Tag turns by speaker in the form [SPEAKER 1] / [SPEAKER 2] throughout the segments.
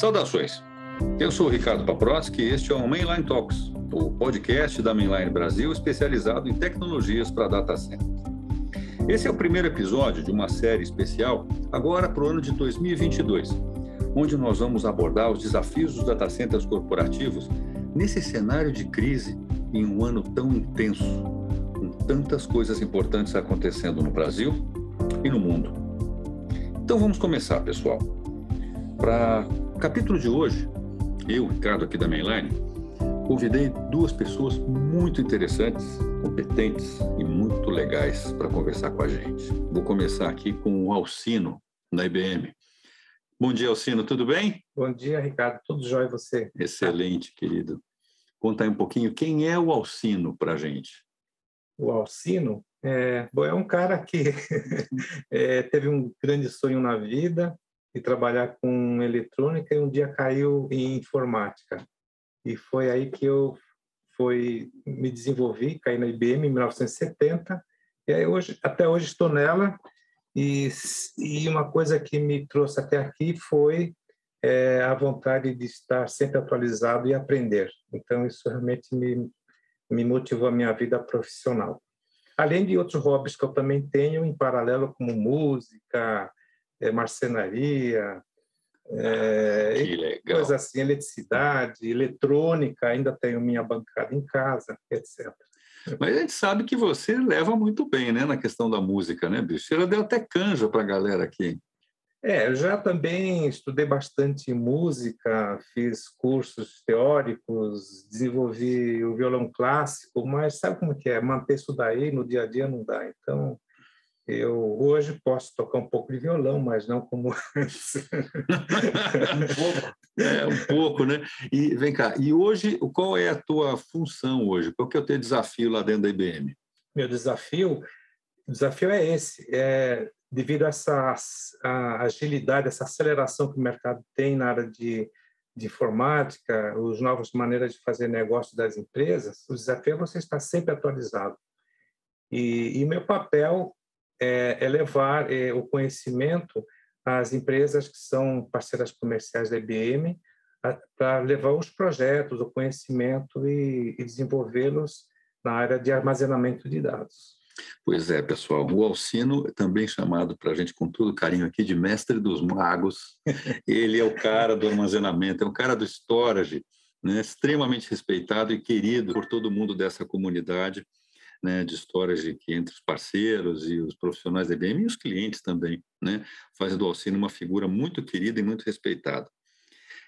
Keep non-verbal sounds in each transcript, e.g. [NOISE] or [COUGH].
[SPEAKER 1] Saudações! Eu sou Ricardo Paproski e este é o Mainline Talks, o podcast da Mainline Brasil especializado em tecnologias para data center. Esse é o primeiro episódio de uma série especial, agora para o ano de 2022, onde nós vamos abordar os desafios dos data centers corporativos nesse cenário de crise em um ano tão intenso, com tantas coisas importantes acontecendo no Brasil e no mundo. Então vamos começar, pessoal. Para capítulo de hoje, eu, Ricardo, aqui da Mainline, convidei duas pessoas muito interessantes, competentes e muito legais para conversar com a gente. Vou começar aqui com o Alcino, da IBM. Bom dia, Alcino, tudo bem?
[SPEAKER 2] Bom dia, Ricardo. Tudo jóia e você?
[SPEAKER 1] Excelente, querido. Conta aí um pouquinho, quem é o Alcino para a gente?
[SPEAKER 2] O Alcino é, bom, é um cara que [LAUGHS] é, teve um grande sonho na vida de trabalhar com eletrônica e um dia caiu em informática. E foi aí que eu foi, me desenvolvi, caí na IBM em 1970, e aí hoje, até hoje estou nela, e, e uma coisa que me trouxe até aqui foi é, a vontade de estar sempre atualizado e aprender. Então, isso realmente me, me motivou a minha vida profissional. Além de outros hobbies que eu também tenho em paralelo, como música, é, marcenaria, é, coisas assim, eletricidade, eletrônica, ainda tenho minha bancada em casa, etc.
[SPEAKER 1] Mas a gente sabe que você leva muito bem, né, na questão da música, né, bicho? Você já deu até canja para a galera aqui.
[SPEAKER 2] É, eu já também estudei bastante música, fiz cursos teóricos, desenvolvi o violão clássico, mas sabe como que é? Manter isso daí no dia a dia não dá. Então, eu hoje posso tocar um pouco de violão, mas não como [LAUGHS] antes.
[SPEAKER 1] um pouco. É, um pouco, né? E vem cá, e hoje, qual é a tua função hoje? Qual que é o teu desafio lá dentro da IBM?
[SPEAKER 2] Meu desafio, o desafio é esse, é devido a essa a agilidade, essa aceleração que o mercado tem na área de, de informática, as novas maneiras de fazer negócio das empresas, o desafio é você estar sempre atualizado. E, e meu papel é, é levar é, o conhecimento às empresas que são parceiras comerciais da IBM para levar os projetos, o conhecimento e, e desenvolvê-los na área de armazenamento de dados.
[SPEAKER 1] Pois é, pessoal. O Alcino, também chamado para a gente com todo carinho aqui de mestre dos magos, [LAUGHS] ele é o cara do armazenamento, é o cara do storage, né? extremamente respeitado e querido por todo mundo dessa comunidade né? de storage que entre os parceiros e os profissionais da IBM e os clientes também. Né? Faz do Alcino uma figura muito querida e muito respeitada.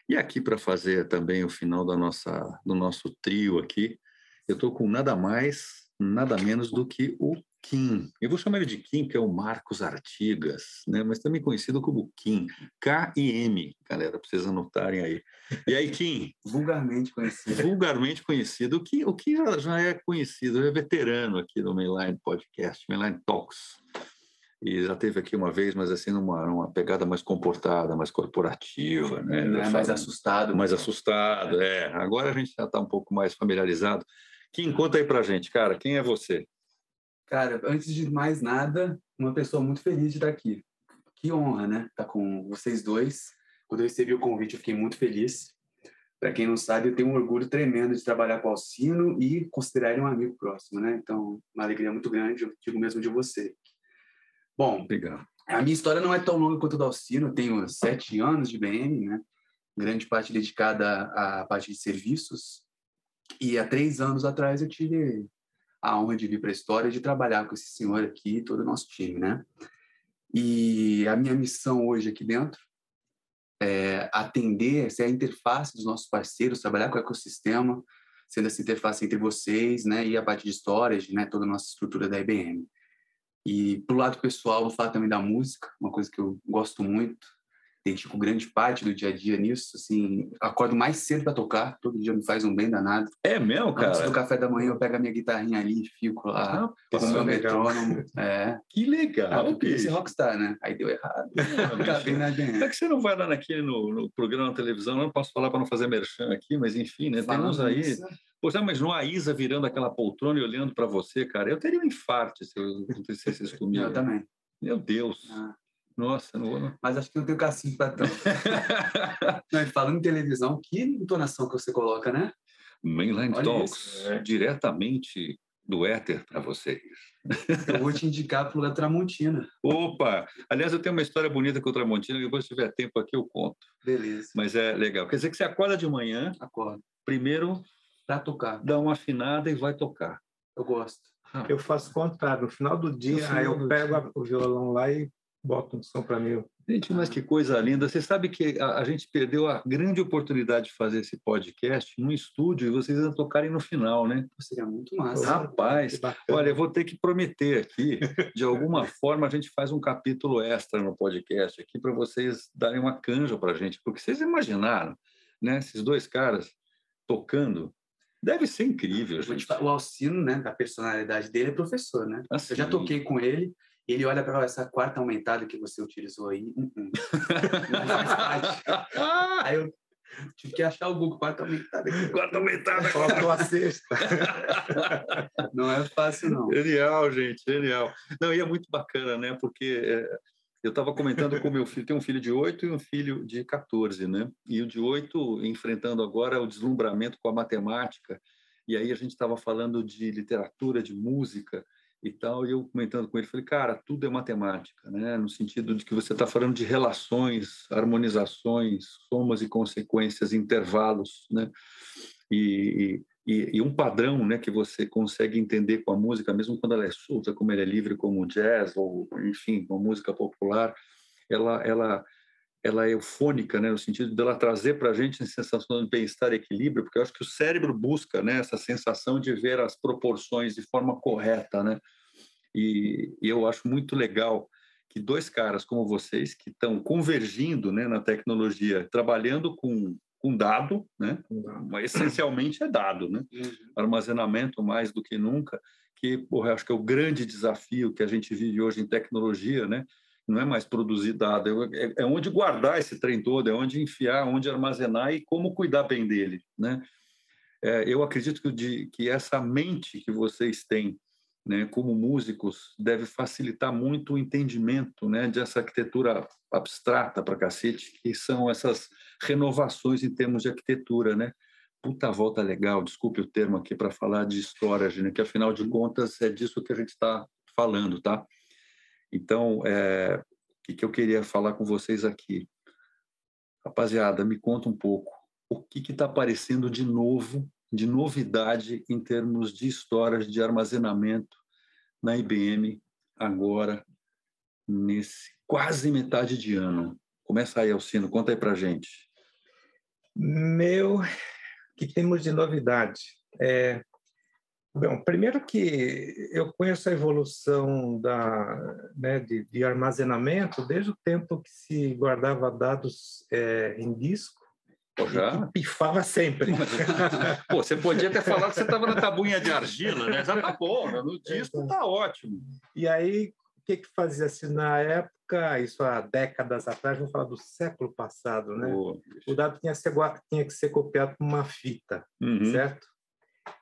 [SPEAKER 1] E aqui para fazer também o final da nossa, do nosso trio aqui, eu estou com nada mais nada menos do que o Kim. Eu vou chamar ele de Kim, que é o Marcos Artigas, né? mas também conhecido como Kim. K-I-M, galera, precisa anotarem aí. E aí, Kim?
[SPEAKER 3] Vulgarmente conhecido.
[SPEAKER 1] Vulgarmente conhecido. O Kim, o Kim já é conhecido, é veterano aqui no Mainline Podcast, Mainline Talks. E já teve aqui uma vez, mas assim, numa, numa pegada mais comportada, mais corporativa, né?
[SPEAKER 3] É, mais assustado.
[SPEAKER 1] Mais assustado, é. Agora a gente já está um pouco mais familiarizado. Kim, conta aí pra gente, cara, quem é você?
[SPEAKER 3] Cara, antes de mais nada, uma pessoa muito feliz de estar aqui. Que honra, né? Estar com vocês dois. Quando eu recebi o convite, eu fiquei muito feliz. Para quem não sabe, eu tenho um orgulho tremendo de trabalhar com o Alcino e considerar ele um amigo próximo, né? Então, uma alegria muito grande, eu digo mesmo de você. Bom, Obrigado. a minha história não é tão longa quanto a do Alcino. Eu tenho sete anos de BM, né? Grande parte dedicada à parte de serviços, e há três anos atrás eu tive a honra de vir para a história de trabalhar com esse senhor aqui, todo o nosso time, né? E a minha missão hoje aqui dentro é atender, ser a interface dos nossos parceiros, trabalhar com o ecossistema, sendo essa interface entre vocês, né, e a parte de storage, né, toda a nossa estrutura da IBM. E pro lado pessoal, vou falar também da música, uma coisa que eu gosto muito, dedico grande parte do dia a dia nisso, assim, acordo mais cedo para tocar, todo dia me faz um bem danado.
[SPEAKER 1] É mesmo, cara?
[SPEAKER 3] Antes do café da manhã eu pego a minha guitarrinha ali e fico lá ah, com o meu metrônomo. É.
[SPEAKER 1] Que legal,
[SPEAKER 3] ah, esse rockstar, né? Aí deu errado.
[SPEAKER 1] Acabei na Como é que você não vai lá naquele no, no programa na televisão? Não posso falar para não fazer merchan aqui, mas enfim, né? Temos aí... Isso. Pois é, mas não a Isa virando aquela poltrona e olhando para você, cara. Eu teria um infarto se eu acontecesse isso [LAUGHS] comigo.
[SPEAKER 3] Eu também.
[SPEAKER 1] Meu Deus. Ah. Nossa, não.
[SPEAKER 3] Mas acho que não tenho cacinho para tanto. [LAUGHS] não, falando em televisão, que entonação que você coloca, né?
[SPEAKER 1] Mainline Olha Talks, isso, é. diretamente do éter para vocês.
[SPEAKER 3] Eu vou te indicar para o Tramontina.
[SPEAKER 1] Opa! Aliás, eu tenho uma história bonita com o Tramontina, que depois, se tiver tempo aqui, eu conto.
[SPEAKER 3] Beleza.
[SPEAKER 1] Mas é legal. Quer dizer que você acorda de manhã.
[SPEAKER 3] Acorda.
[SPEAKER 1] Primeiro.
[SPEAKER 3] Para tocar.
[SPEAKER 1] Dá uma afinada e vai tocar.
[SPEAKER 3] Eu gosto.
[SPEAKER 2] Ah. Eu faço o contrário. No final do dia, aí eu pego dia. o violão lá e boto um som para mim.
[SPEAKER 1] Gente, mas que coisa linda. Você sabe que a, a, gente perdeu a grande oportunidade de fazer esse podcast num estúdio e vocês ainda tocarem no final, né?
[SPEAKER 3] Seria muito massa.
[SPEAKER 1] Rapaz, olha, eu vou ter que prometer aqui, de alguma [LAUGHS] forma a gente faz um capítulo extra no podcast aqui para vocês darem uma canja para a gente, porque vocês imaginaram, né? Esses dois caras tocando Deve ser incrível, gente.
[SPEAKER 3] O Alcino, né, da personalidade dele, é professor, né? Assim. Eu já toquei com ele ele olha para essa quarta aumentada que você utilizou aí. Uh -uh. Não faz parte. aí eu tive que achar o Google quarta aumentada.
[SPEAKER 1] Quarta aumentada.
[SPEAKER 2] Faltou a sexta. [LAUGHS]
[SPEAKER 3] não é fácil, não.
[SPEAKER 1] Genial, gente, genial. Não, e é muito bacana, né? Porque é, eu estava comentando com meu filho, tem um filho de 8 e um filho de 14, né? E o de 8 enfrentando agora o deslumbramento com a matemática. E aí a gente estava falando de literatura, de música e tal, e eu comentando com ele, falei, cara, tudo é matemática, né? No sentido de que você está falando de relações, harmonizações, somas e consequências, intervalos, né? E, e, e, um padrão, né, que você consegue entender com a música, mesmo quando ela é solta, como ela é livre, como o jazz ou, enfim, uma música popular, ela, ela ela é eufônica, né, no sentido dela trazer para a gente a sensação de bem-estar e equilíbrio, porque eu acho que o cérebro busca, né, essa sensação de ver as proporções de forma correta, né? E, e eu acho muito legal que dois caras como vocês que estão convergindo, né, na tecnologia, trabalhando com com dado, né? Mas essencialmente é dado, né? Uhum. Armazenamento mais do que nunca, que porra, acho que é o grande desafio que a gente vive hoje em tecnologia, né? Não é mais produzir dado, é, é onde guardar esse trem todo, é onde enfiar, onde armazenar e como cuidar bem dele, né? É, eu acredito que, de, que essa mente que vocês têm, né, como músicos, deve facilitar muito o entendimento, né, dessa arquitetura abstrata para cacete, que são essas renovações em termos de arquitetura, né? Puta volta legal, desculpe o termo aqui para falar de história, né, que afinal de contas é disso que a gente está falando, tá? Então, é, o que, eu queria falar com vocês aqui? Rapaziada, me conta um pouco o que está aparecendo de novo, de novidade em termos de histórias de armazenamento na IBM agora, nesse quase metade de ano. Começa aí, Alcino, conta aí para gente.
[SPEAKER 2] Meu, o que temos de novidade? É, Bom, primeiro que eu conheço a evolução da, né, de, de, armazenamento desde o tempo que se guardava dados é, em disco.
[SPEAKER 1] Pô, já?
[SPEAKER 2] Pifava sempre.
[SPEAKER 1] Pô, você podia ter falado que você estava na tabuinha de argila, né? Já tá bom, no disco tá ótimo.
[SPEAKER 2] E aí, o que que fazia-se na época, isso há décadas atrás, vamos falar do século passado, né? Pô, o dado tinha que ser, tinha que ser copiado por uma fita, uhum. certo?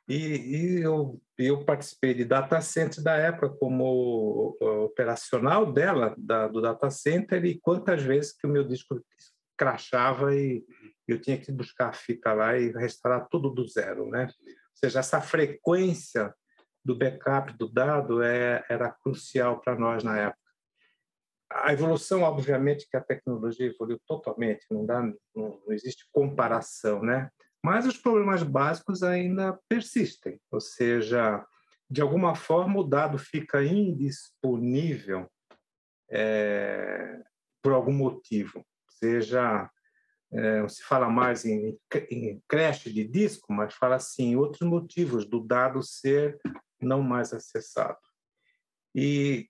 [SPEAKER 2] E, e eu, eu, participei de data center da época como operacional dela, da, do data center, e quantas vezes que o meu disco crachava e eu tinha que buscar a fita lá e restaurar tudo do zero, né? Ou seja, essa frequência do backup do dado é, era crucial para nós na época. A evolução, obviamente, que a tecnologia evoluiu totalmente, não, dá, não, não existe comparação, né? Mas os problemas básicos ainda persistem, ou seja, de alguma forma o dado fica indisponível é, por algum motivo, seja é, se fala mais em, em creche de disco, mas fala assim outros motivos do dado ser não mais acessado. E,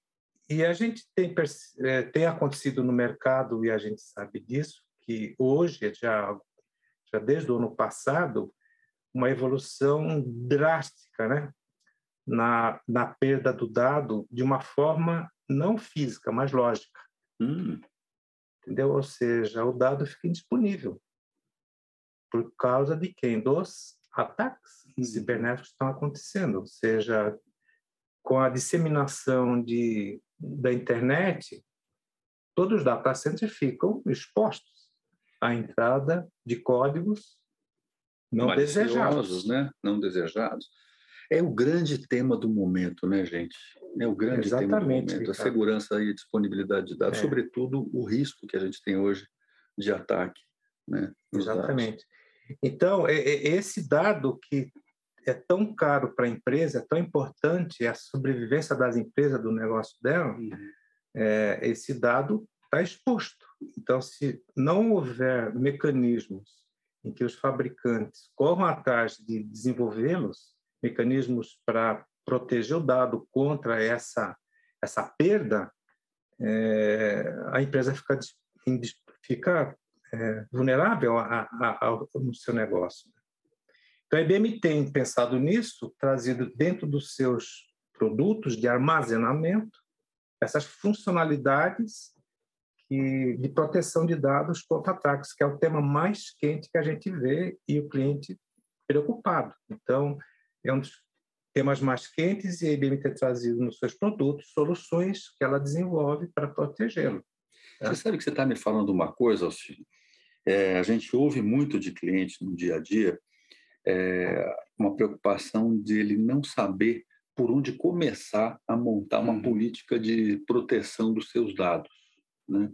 [SPEAKER 2] e a gente tem, é, tem acontecido no mercado, e a gente sabe disso, que hoje, já já desde o ano passado, uma evolução drástica né? na, na perda do dado de uma forma não física, mas lógica. Hum. Entendeu? Ou seja, o dado fica indisponível por causa de quem? Dos ataques hum. cibernéticos que estão acontecendo. Ou seja, com a disseminação de, da internet, todos os data centers ficam expostos à entrada de códigos não desejados.
[SPEAKER 1] né? Não desejados. É o grande tema do momento, né, gente? É o grande Exatamente, tema do momento. Ricardo. A segurança e a disponibilidade de dados, é. sobretudo o risco que a gente tem hoje de ataque. Né,
[SPEAKER 2] Exatamente. Dados. Então, esse dado que é tão caro para a empresa, é tão importante, é a sobrevivência das empresas, do negócio dela, uhum. é, esse dado está exposto. Então, se não houver mecanismos em que os fabricantes corram atrás de desenvolvê-los, mecanismos para proteger o dado contra essa essa perda, é, a empresa fica, fica é, vulnerável a, a, a, no seu negócio. Então, a IBM tem pensado nisso, trazido dentro dos seus produtos de armazenamento essas funcionalidades que, de proteção de dados contra ataques, que é o tema mais quente que a gente vê e o cliente preocupado. Então, é um dos temas mais quentes e a IBM tem trazido nos seus produtos soluções que ela desenvolve para protegê-lo.
[SPEAKER 1] Você sabe que você está me falando uma coisa, Alcino? É, a gente ouve muito de clientes no dia a dia é, uma preocupação de ele não saber por onde começar a montar uma uhum. política de proteção dos seus dados, né?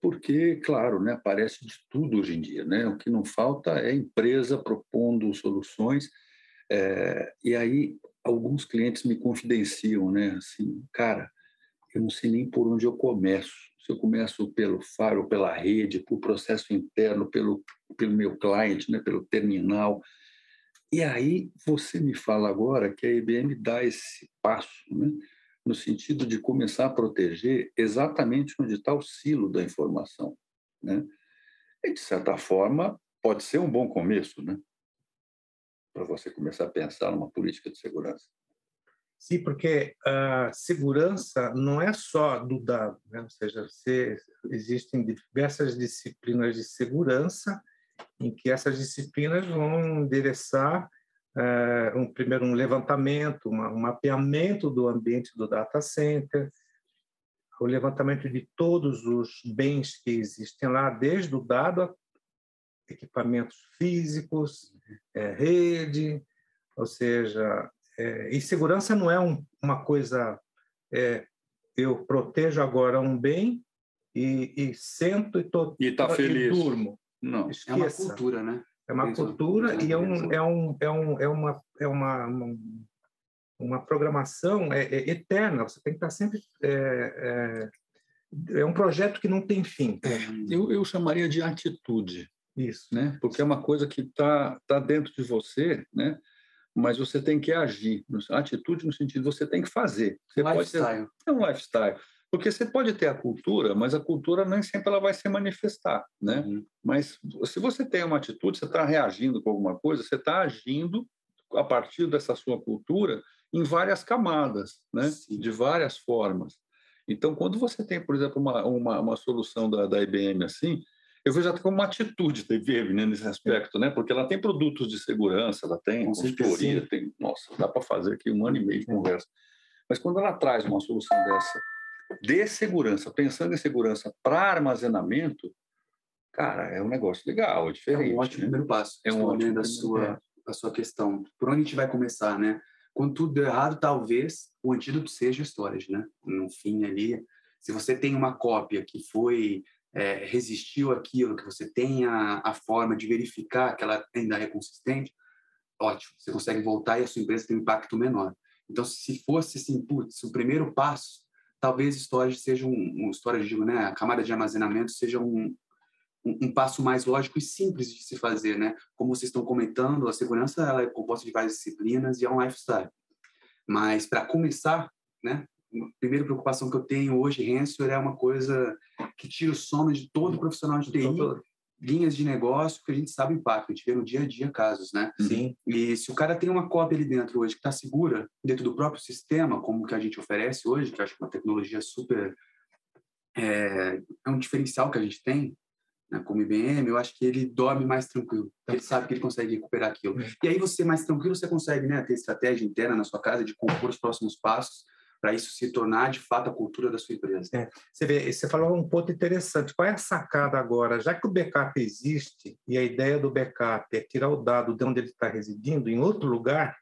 [SPEAKER 1] Porque, claro, né, aparece de tudo hoje em dia, né? O que não falta é empresa propondo soluções é, e aí alguns clientes me confidenciam, né? Assim, cara, eu não sei nem por onde eu começo. Se eu começo pelo faro, pela rede, por processo interno, pelo, pelo meu cliente, né? pelo terminal. E aí você me fala agora que a IBM dá esse passo, né? No sentido de começar a proteger exatamente onde está o silo da informação. Né? E, de certa forma, pode ser um bom começo, né? para você começar a pensar numa política de segurança.
[SPEAKER 2] Sim, porque a segurança não é só do dado, né? ou seja, existem diversas disciplinas de segurança em que essas disciplinas vão endereçar é, um primeiro um levantamento, uma, um mapeamento do ambiente do data center, o levantamento de todos os bens que existem lá, desde o dado a equipamentos físicos, é, rede, ou seja, é, e segurança não é um, uma coisa, é, eu protejo agora um bem e, e sento e, tô,
[SPEAKER 1] e, tá feliz.
[SPEAKER 2] e durmo.
[SPEAKER 3] Não. Esqueça. É uma cultura, né?
[SPEAKER 2] É uma cultura e é, um, é, um, é, um, é, uma, é uma, uma programação é, é eterna. Você tem que estar sempre. É, é, é um projeto que não tem fim.
[SPEAKER 1] É, eu, eu chamaria de atitude.
[SPEAKER 2] Isso.
[SPEAKER 1] Né? Porque é uma coisa que está tá dentro de você, né? mas você tem que agir. Atitude no sentido de você tem que fazer. Você
[SPEAKER 3] lifestyle.
[SPEAKER 1] Pode ter, é um lifestyle. Porque você pode ter a cultura, mas a cultura nem sempre ela vai se manifestar, né? Uhum. Mas se você tem uma atitude, você está reagindo com alguma coisa, você está agindo a partir dessa sua cultura em várias camadas, né? Sim. De várias formas. Então, quando você tem, por exemplo, uma, uma, uma solução da, da IBM assim, eu vejo até como uma atitude da IBM né, nesse aspecto, né? Porque ela tem produtos de segurança, ela tem Com consultoria, tem, nossa, dá para fazer aqui um ano e meio de conversa. Mas quando ela traz uma solução dessa de segurança, pensando em segurança para armazenamento, cara, é um negócio legal, é diferente.
[SPEAKER 3] É um ótimo
[SPEAKER 1] né?
[SPEAKER 3] primeiro passo. É um ótimo da sua a sua questão. Por onde a gente vai começar, né? Quando tudo deu errado, talvez o antídoto seja storage, né? No fim ali, se você tem uma cópia que foi é, resistiu aquilo, que você tenha a forma de verificar que ela ainda é consistente, ótimo, você consegue voltar e a sua empresa tem um impacto menor. Então, se fosse assim, putz, o primeiro passo, talvez storage seja um, um storage, digo, né, a camada de armazenamento seja um, um, um, passo mais lógico e simples de se fazer, né? Como vocês estão comentando, a segurança ela é composta de várias disciplinas e é um lifestyle. Mas para começar, né, a primeira preocupação que eu tenho hoje, ransomware é uma coisa que tira o sono de todo profissional de TI, linhas de negócio, que a gente sabe o impacto, a gente vê no dia a dia casos, né?
[SPEAKER 2] Sim.
[SPEAKER 3] E se o cara tem uma cópia ali dentro hoje que está segura, dentro do próprio sistema, como que a gente oferece hoje, que eu acho que é uma tecnologia super... É, é um diferencial que a gente tem, né, como IBM, eu acho que ele dorme mais tranquilo. Ele sabe que ele consegue recuperar aquilo. E aí você mais tranquilo, você consegue né, ter estratégia interna na sua casa de compor os próximos passos para isso se tornar de fato a cultura da sua empresa.
[SPEAKER 2] É, você, vê, você falou um ponto interessante. Qual é a sacada agora? Já que o backup existe e a ideia do backup é tirar o dado de onde ele está residindo em outro lugar,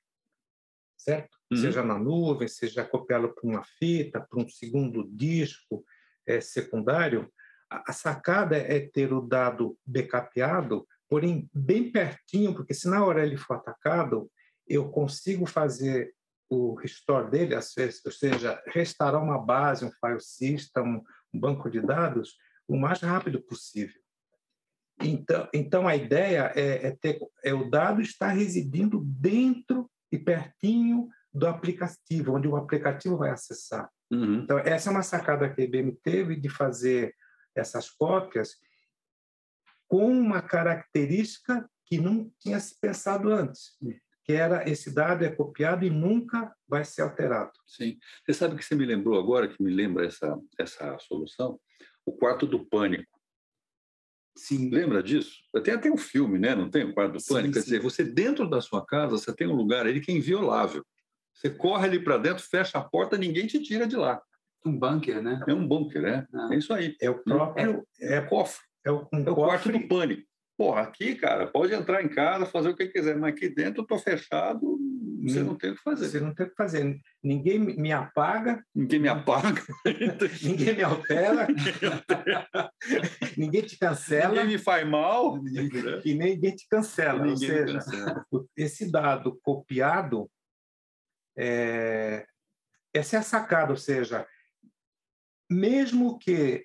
[SPEAKER 2] certo? Uhum. Seja na nuvem, seja copiá-lo para uma fita, para um segundo disco é, secundário, a, a sacada é ter o dado backupado, porém bem pertinho, porque se na hora ele for atacado, eu consigo fazer o restore dele, ou seja, restaurar uma base, um file system, um banco de dados, o mais rápido possível. Então, então a ideia é, é ter é o dado estar residindo dentro e pertinho do aplicativo, onde o aplicativo vai acessar. Uhum. Então essa é uma sacada que a IBM teve de fazer essas cópias com uma característica que não tinha se pensado antes que era esse dado é copiado e nunca vai ser alterado.
[SPEAKER 1] Sim. Você sabe que você me lembrou agora, que me lembra essa, essa solução? O quarto do pânico. Sim. Lembra disso? Tem até um filme, né? Não tem o quarto do sim, pânico? Sim. Quer dizer, você dentro da sua casa, você tem um lugar ali que é inviolável. Você corre ali para dentro, fecha a porta, ninguém te tira de lá.
[SPEAKER 3] Um bunker, né?
[SPEAKER 1] É um bunker, né? Ah. É isso aí.
[SPEAKER 2] É o próprio...
[SPEAKER 1] É, é cofre. É o, um é o quarto do pânico. Porra, aqui, cara, pode entrar em casa, fazer o que quiser, mas aqui dentro eu estou fechado, você não tem o que fazer.
[SPEAKER 2] Você não tem o que fazer. Ninguém me apaga.
[SPEAKER 1] Ninguém me apaga. [LAUGHS]
[SPEAKER 2] ninguém me altera. ninguém te cancela.
[SPEAKER 1] Ninguém me faz mal.
[SPEAKER 2] E ninguém te cancela. Ninguém Ou seja, cancela. esse dado copiado, é... essa é a sacada. Ou seja, mesmo que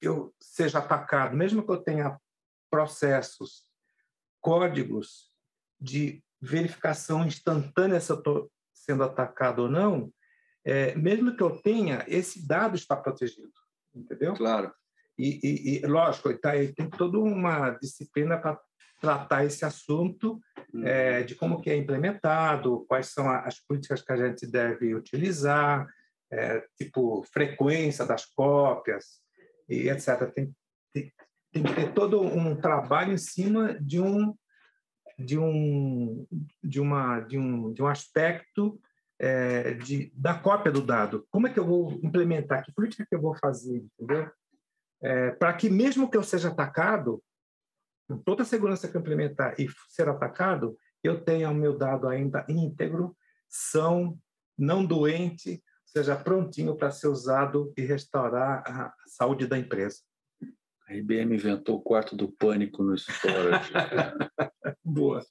[SPEAKER 2] eu seja atacado, mesmo que eu tenha processos, códigos de verificação instantânea se eu estou sendo atacado ou não, é, mesmo que eu tenha, esse dado está protegido, entendeu?
[SPEAKER 1] Claro.
[SPEAKER 2] E, e, e lógico, tá, tem toda uma disciplina para tratar esse assunto uhum. é, de como que é implementado, quais são as políticas que a gente deve utilizar, é, tipo frequência das cópias e etc. Tem, tem, tem que ter todo um trabalho em cima de um de um de uma de um de um aspecto é, de da cópia do dado. Como é que eu vou implementar? Que política que eu vou fazer? Entendeu? É, para que mesmo que eu seja atacado, com toda a segurança que eu implementar e ser atacado, eu tenha o meu dado ainda íntegro, são, não doente, seja prontinho para ser usado e restaurar a saúde da empresa.
[SPEAKER 1] A IBM inventou o quarto do pânico no storage. [LAUGHS]
[SPEAKER 2] Boa.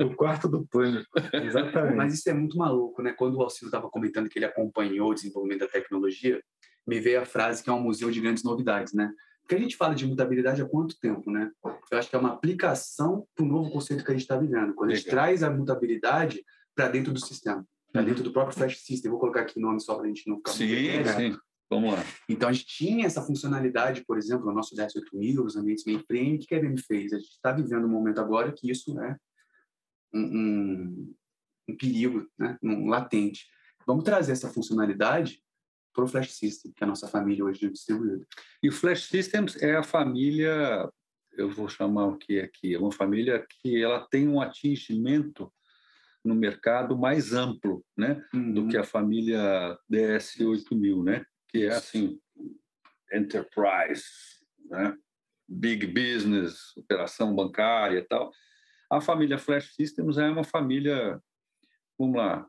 [SPEAKER 2] o quarto do pânico, exatamente.
[SPEAKER 3] Mas isso é muito maluco, né? Quando o Alcino estava comentando que ele acompanhou o desenvolvimento da tecnologia, me veio a frase que é um museu de grandes novidades, né? Porque a gente fala de mutabilidade há quanto tempo, né? Eu acho que é uma aplicação para o novo conceito que a gente está vivendo. Quando Legal. a gente traz a mutabilidade para dentro do sistema, para uhum. dentro do próprio Flash System. Vou colocar aqui o nome só para a gente não ficar
[SPEAKER 1] sim, muito sim. Vamos lá.
[SPEAKER 3] Então, a gente tinha essa funcionalidade, por exemplo, no nosso 18000, os ambientes mainframe, o que a IBM fez? A gente está vivendo um momento agora que isso é um, um, um perigo, né? um latente. Vamos trazer essa funcionalidade para o Flash System, que é a nossa família hoje de distribuído.
[SPEAKER 1] E o Flash Systems é a família, eu vou chamar o que aqui, é uma família que ela tem um atingimento no mercado mais amplo, né, uhum. do que a família DS8000, né? Que é assim, enterprise, né? big business, operação bancária e tal. A família Flash Systems é uma família, vamos lá,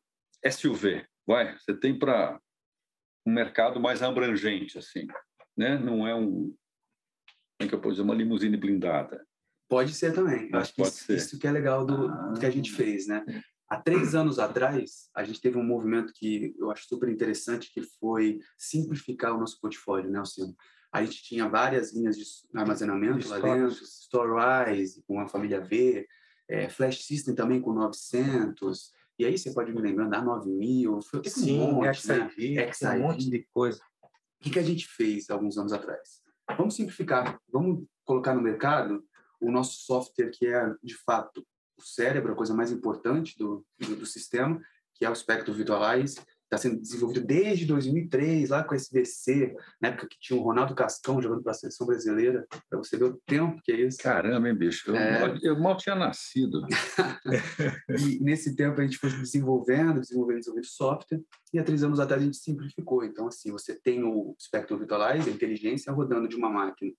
[SPEAKER 1] SUV, vai, você tem para um mercado mais abrangente, assim, né? Não é um, como é que eu posso dizer, uma limusine blindada.
[SPEAKER 3] Pode ser também. Mas Acho que isso, isso, que é legal do, ah. do que a gente fez, né? Há três anos atrás, a gente teve um movimento que eu acho super interessante, que foi simplificar o nosso portfólio, né, Alcino? A gente tinha várias linhas de armazenamento lá dentro, Storewise com a família V, é, Flash System também com 900, e aí você pode me lembrar da 9000,
[SPEAKER 2] foi Sim, um monte, XIV, né? XIV, um monte de coisa.
[SPEAKER 3] O que, que a gente fez alguns anos atrás? Vamos simplificar, vamos colocar no mercado o nosso software que é, de fato, o cérebro, a coisa mais importante do, do, do sistema, que é o Spectrum Visualize, está sendo desenvolvido desde 2003, lá com a SBC, na época que tinha o Ronaldo Cascão jogando para a seleção brasileira, para você ver o tempo que é isso.
[SPEAKER 1] Caramba, hein, bicho? Eu, é... mal, eu mal tinha nascido. [LAUGHS]
[SPEAKER 3] e nesse tempo a gente foi desenvolvendo, desenvolvendo, desenvolvendo software, e há três anos atrás a gente simplificou. Então, assim, você tem o Spectrum Virtualize, a inteligência rodando de uma máquina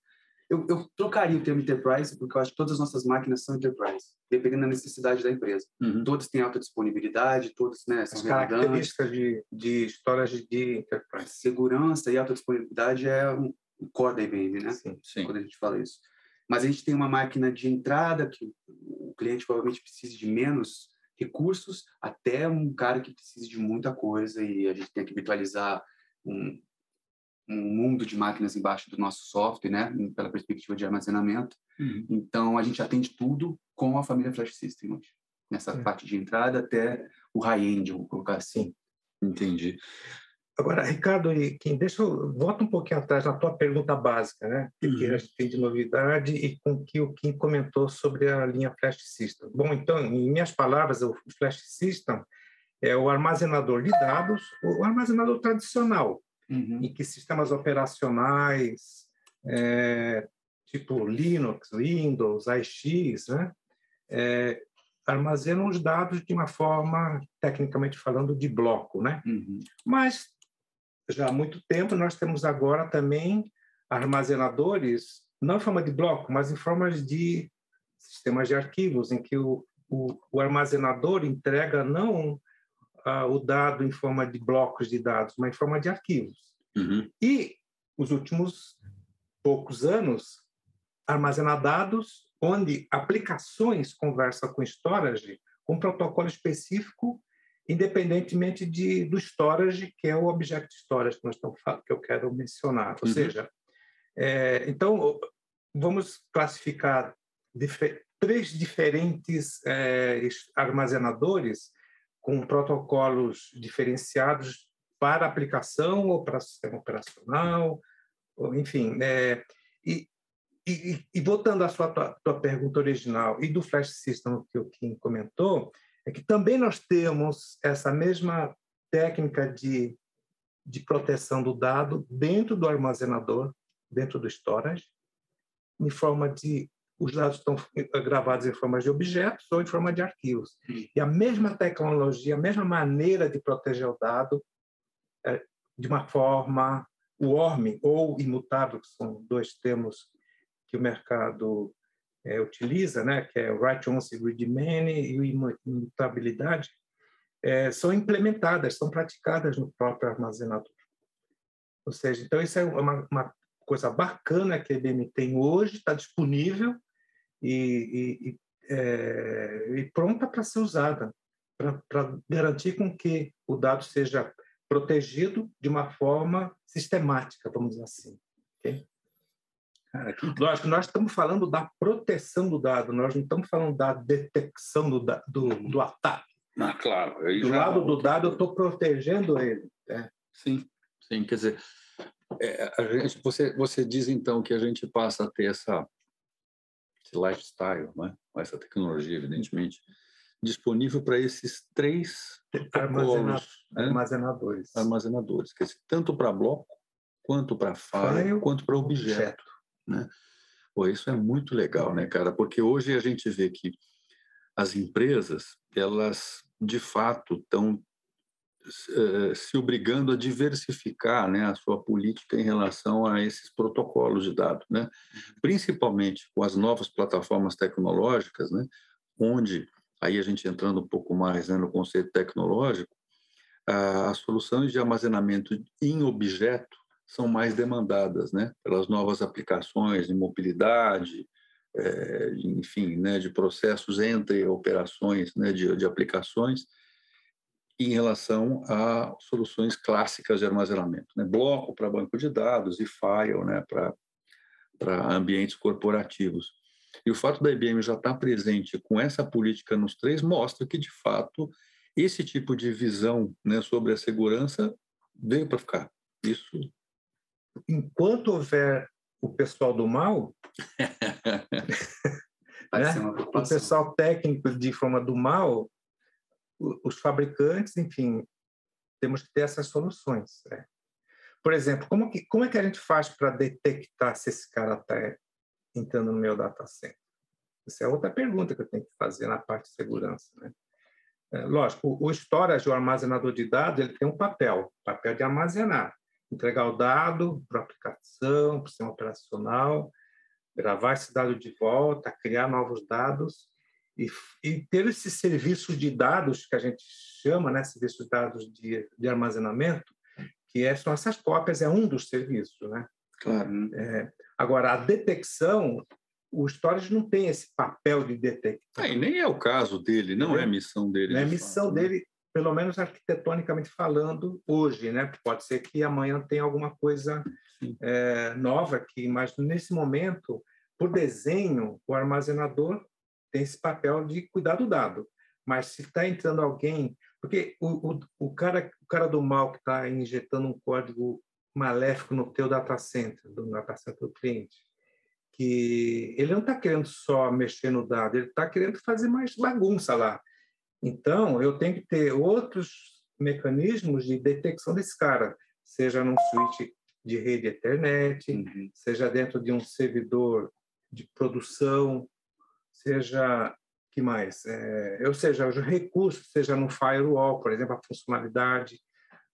[SPEAKER 3] eu, eu, trocaria o termo enterprise, porque eu acho que todas as nossas máquinas são enterprise, dependendo da necessidade da empresa. Uhum. Todas têm alta disponibilidade, todas né,
[SPEAKER 2] são As características de, de storage de enterprise.
[SPEAKER 3] Segurança e alta disponibilidade é um, um core da IBM, né?
[SPEAKER 1] Sim, sim.
[SPEAKER 3] Quando a gente fala isso. Mas a gente tem uma máquina de entrada que o cliente provavelmente precisa de menos recursos, até um cara que precisa de muita coisa e a gente tem que virtualizar um, um mundo de máquinas embaixo do nosso software, né, pela perspectiva de armazenamento. Uhum. Então, a gente atende tudo com a família Flash System hoje, nessa é. parte de entrada até o high-end, vou colocar assim.
[SPEAKER 1] Entendi.
[SPEAKER 2] Agora, Ricardo e Kim, deixa eu volta um pouquinho atrás na tua pergunta básica, né? Uhum. que a gente tem de novidade e com que o Kim comentou sobre a linha Flash System. Bom, então, em minhas palavras, o Flash System é o armazenador de dados, o armazenador tradicional, uhum. em que sistemas operacionais, é, tipo Linux, Windows, AIX, né, é, armazenam os dados de uma forma, tecnicamente falando, de bloco. Né? Uhum. Mas, já há muito tempo, nós temos agora também armazenadores, não em forma de bloco, mas em forma de sistemas de arquivos, em que o, o, o armazenador entrega não uh, o dado em forma de blocos de dados, mas em forma de arquivos. Uhum. E os últimos poucos anos, armazenar dados onde aplicações conversam com storage com um protocolo específico, independentemente de, do storage, que é o object storage que, nós estamos, que eu quero mencionar. Ou uhum. seja, é, então, vamos classificar três diferentes é, armazenadores com protocolos diferenciados para aplicação ou para sistema operacional, ou, enfim. É, e, e, e, voltando à sua tua, tua, pergunta original e do Flash System que o Kim comentou, é que também nós temos essa mesma técnica de, de proteção do dado dentro do armazenador, dentro do storage, em forma de os dados estão gravados em forma de objetos ou em forma de arquivos. E a mesma tecnologia, a mesma maneira de proteger o dado, é, de uma forma warm ou imutável, que são dois termos que o mercado é, utiliza, né, que é right once read many e imutabilidade, é, são implementadas, são praticadas no próprio armazenador. Ou seja, então isso é uma, uma coisa bacana que a IBM tem hoje, está disponível e, e, é, e pronta para ser usada, para garantir com que o dado seja protegido de uma forma sistemática, vamos dizer assim. Okay? Lógico, nós estamos falando da proteção do dado, nós não estamos falando da detecção do, do, do ataque.
[SPEAKER 1] Ah, claro.
[SPEAKER 2] Do lado do dado, eu estou protegendo ele. Né?
[SPEAKER 1] Sim, sim. Quer dizer, é, gente, você, você diz então que a gente passa a ter essa esse lifestyle, né? essa tecnologia, evidentemente, disponível para esses três
[SPEAKER 2] né? armazenadores.
[SPEAKER 1] Armazenadores, quer dizer, tanto para bloco, quanto para file, quanto para objeto. objeto. Né? Pô, isso é muito legal, né, cara? Porque hoje a gente vê que as empresas, elas de fato estão se obrigando a diversificar né, a sua política em relação a esses protocolos de dados, né? Uhum. principalmente com as novas plataformas tecnológicas, né, onde aí a gente entrando um pouco mais né, no conceito tecnológico, as soluções de armazenamento em objeto são mais demandadas, né, pelas novas aplicações de mobilidade, é, enfim, né, de processos entre operações, né, de, de aplicações, em relação a soluções clássicas de armazenamento, né, bloco para banco de dados e file, né, para para ambientes corporativos. E o fato da IBM já estar presente com essa política nos três mostra que, de fato, esse tipo de visão né, sobre a segurança veio para ficar. Isso.
[SPEAKER 2] Enquanto houver o pessoal do mal, [LAUGHS] né, o pessoal técnico de forma do mal, os fabricantes, enfim, temos que ter essas soluções. Né? Por exemplo, como, que, como é que a gente faz para detectar se esse cara está entrando no meu data center? Essa é outra pergunta que eu tenho que fazer na parte de segurança. Né? É, lógico, o storage, o armazenador de dados, ele tem um papel, papel de armazenar, entregar o dado para a aplicação, para o sistema operacional, gravar esse dado de volta, criar novos dados e, e ter esses serviços de dados que a gente chama, né, serviços de dados de, de armazenamento, que é, são essas cópias, é um dos serviços, né?
[SPEAKER 1] Claro.
[SPEAKER 2] É, agora, a detecção, o storage não tem esse papel de detectar.
[SPEAKER 1] É, e nem é o caso dele, não é, é a missão dele.
[SPEAKER 2] Não é a missão fato, né? dele, né? pelo menos arquitetonicamente falando, hoje, né? Pode ser que amanhã tenha alguma coisa é, nova aqui, mas nesse momento, por desenho, o armazenador tem esse papel de cuidar do dado. Mas se está entrando alguém, porque o, o, o, cara, o cara do mal que está injetando um código maléfico no teu data center, do data center do cliente, que ele não está querendo só mexer no dado, ele está querendo fazer mais bagunça lá. Então, eu tenho que ter outros mecanismos de detecção desse cara, seja num switch de rede Ethernet, uhum. seja dentro de um servidor de produção, seja que mais, é, ou seja, os recursos, seja no firewall, por exemplo, a funcionalidade,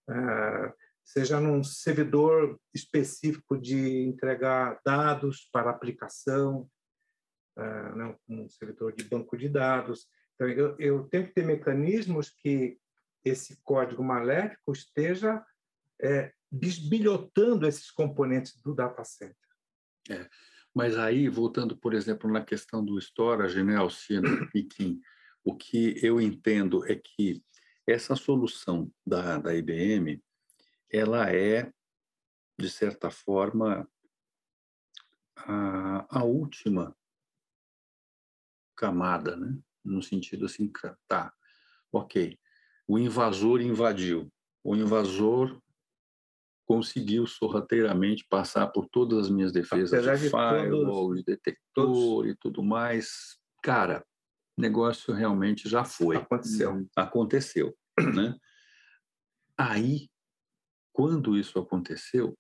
[SPEAKER 2] é, seja num servidor específico de entregar dados para aplicação, é, não, um servidor de banco de dados. Então, eu, eu tenho que ter mecanismos que esse código maléfico esteja é, bisbilhotando esses componentes do data center.
[SPEAKER 1] É. Mas aí, voltando, por exemplo, na questão do storage, né, Alcino e [CLEARS THROAT] Kim, o que eu entendo é que essa solução da, da IBM, ela é, de certa forma, a, a última camada, né? no sentido assim, tá, ok, o invasor invadiu, o invasor conseguiu sorrateiramente passar por todas as minhas defesas Apesar de, de firewall, todos, de detector todos. e tudo mais. Cara, negócio realmente já foi.
[SPEAKER 2] Aconteceu.
[SPEAKER 1] Aconteceu, [CLEARS THROAT] né? Aí, quando isso aconteceu,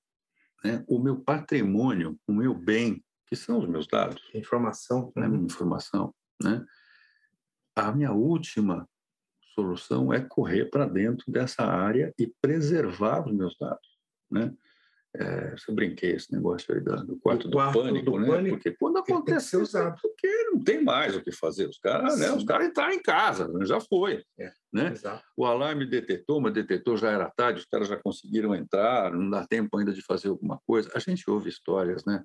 [SPEAKER 1] né, o meu patrimônio, o meu bem, que são os meus dados,
[SPEAKER 2] informação,
[SPEAKER 1] né, minha informação, né? A minha última solução é correr para dentro dessa área e preservar os meus dados né? É, eu brinquei esse negócio aí do quarto do, quarto pânico, do né? Pânico, porque quando acontece usado, porque não tem mais o que fazer. Os caras, né? Os caras entraram em casa, já foi, é, né? Exato. O alarme detectou, mas detectou já era tarde, os caras já conseguiram entrar, não dá tempo ainda de fazer alguma coisa. A gente ouve histórias, né?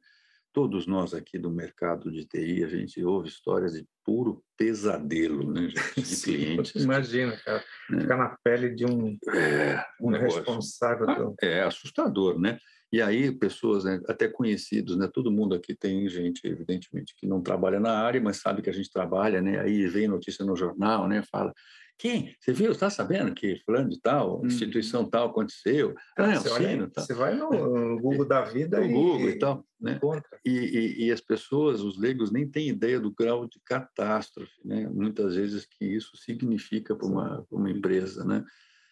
[SPEAKER 1] Todos nós aqui do mercado de TI, a gente ouve histórias de puro pesadelo, né, gente, [LAUGHS] de clientes.
[SPEAKER 2] Imagina, cara, né? ficar na pele de um, é, um responsável.
[SPEAKER 1] Ah, é assustador, né? E aí, pessoas, né, até conhecidos, né? Todo mundo aqui tem gente, evidentemente, que não trabalha na área, mas sabe que a gente trabalha, né? Aí vem notícia no jornal, né? Fala, quem? Você viu? Está sabendo que fulano de tal, hum. instituição tal aconteceu?
[SPEAKER 2] Ah, é, você, olha, tal. você vai no, no Google da vida
[SPEAKER 1] no e Google e tal, né? E, e, e, as pessoas, os leigos, nem têm ideia do grau de catástrofe, né? Muitas vezes que isso significa para uma, uma empresa, né?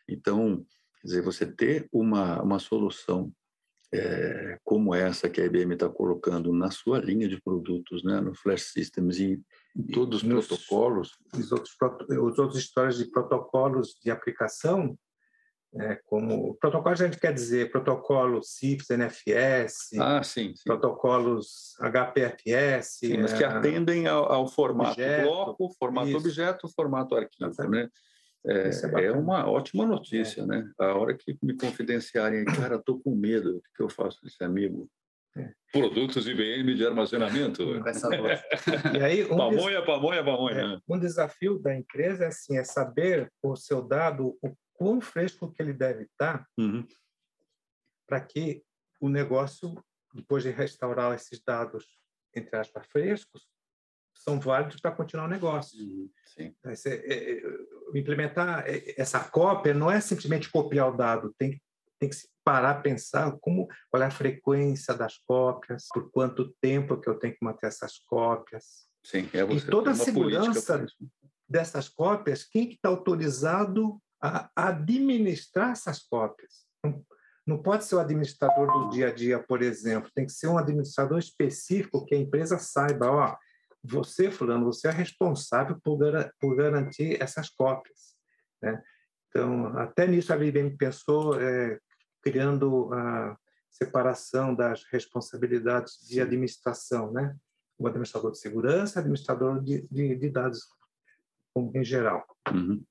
[SPEAKER 1] Então, quer dizer, você ter uma, uma solução é, como essa que a IBM está colocando na sua linha de produtos, né, no Flash Systems e todos os Nos, protocolos.
[SPEAKER 2] Os outros, os outros histórias de protocolos de aplicação, é, como protocolos a gente quer dizer protocolo CIFS, NFS,
[SPEAKER 1] ah, sim, sim.
[SPEAKER 2] protocolos HPFS,
[SPEAKER 1] sim, mas que é, atendem ao, ao formato objeto, bloco, formato isso. objeto, formato arquivo, né? É, é, é, uma ótima notícia, é. né? A hora que me confidenciarem, [COUGHS] cara, estou com medo, o que eu faço com esse amigo? É. Produtos IBM de armazenamento.
[SPEAKER 2] e aí, um
[SPEAKER 1] pamonha, des... pamonha, pamonha.
[SPEAKER 2] É, um desafio da empresa é, assim, é saber o seu dado, o quão fresco que ele deve estar, uhum. para que o negócio, depois de restaurar esses dados, entre aspas, frescos, são válidos para continuar o negócio. Uhum, sim. Esse, implementar é, essa cópia não é simplesmente copiar o dado, tem, tem que parar pensar como qual é a frequência das cópias, por quanto tempo que eu tenho que manter essas cópias.
[SPEAKER 1] Sim, é
[SPEAKER 2] você. E toda a segurança dessas cópias, quem que está autorizado a administrar essas cópias. Não, não pode ser o administrador do dia a dia, por exemplo, tem que ser um administrador específico que a empresa saiba, ó, você, fulano, você é responsável por, por garantir essas cópias. Né? Então, até nisso a IBM pensou, é, criando a separação das responsabilidades de administração, né? O administrador de segurança, administrador de, de, de dados em geral. Uhum.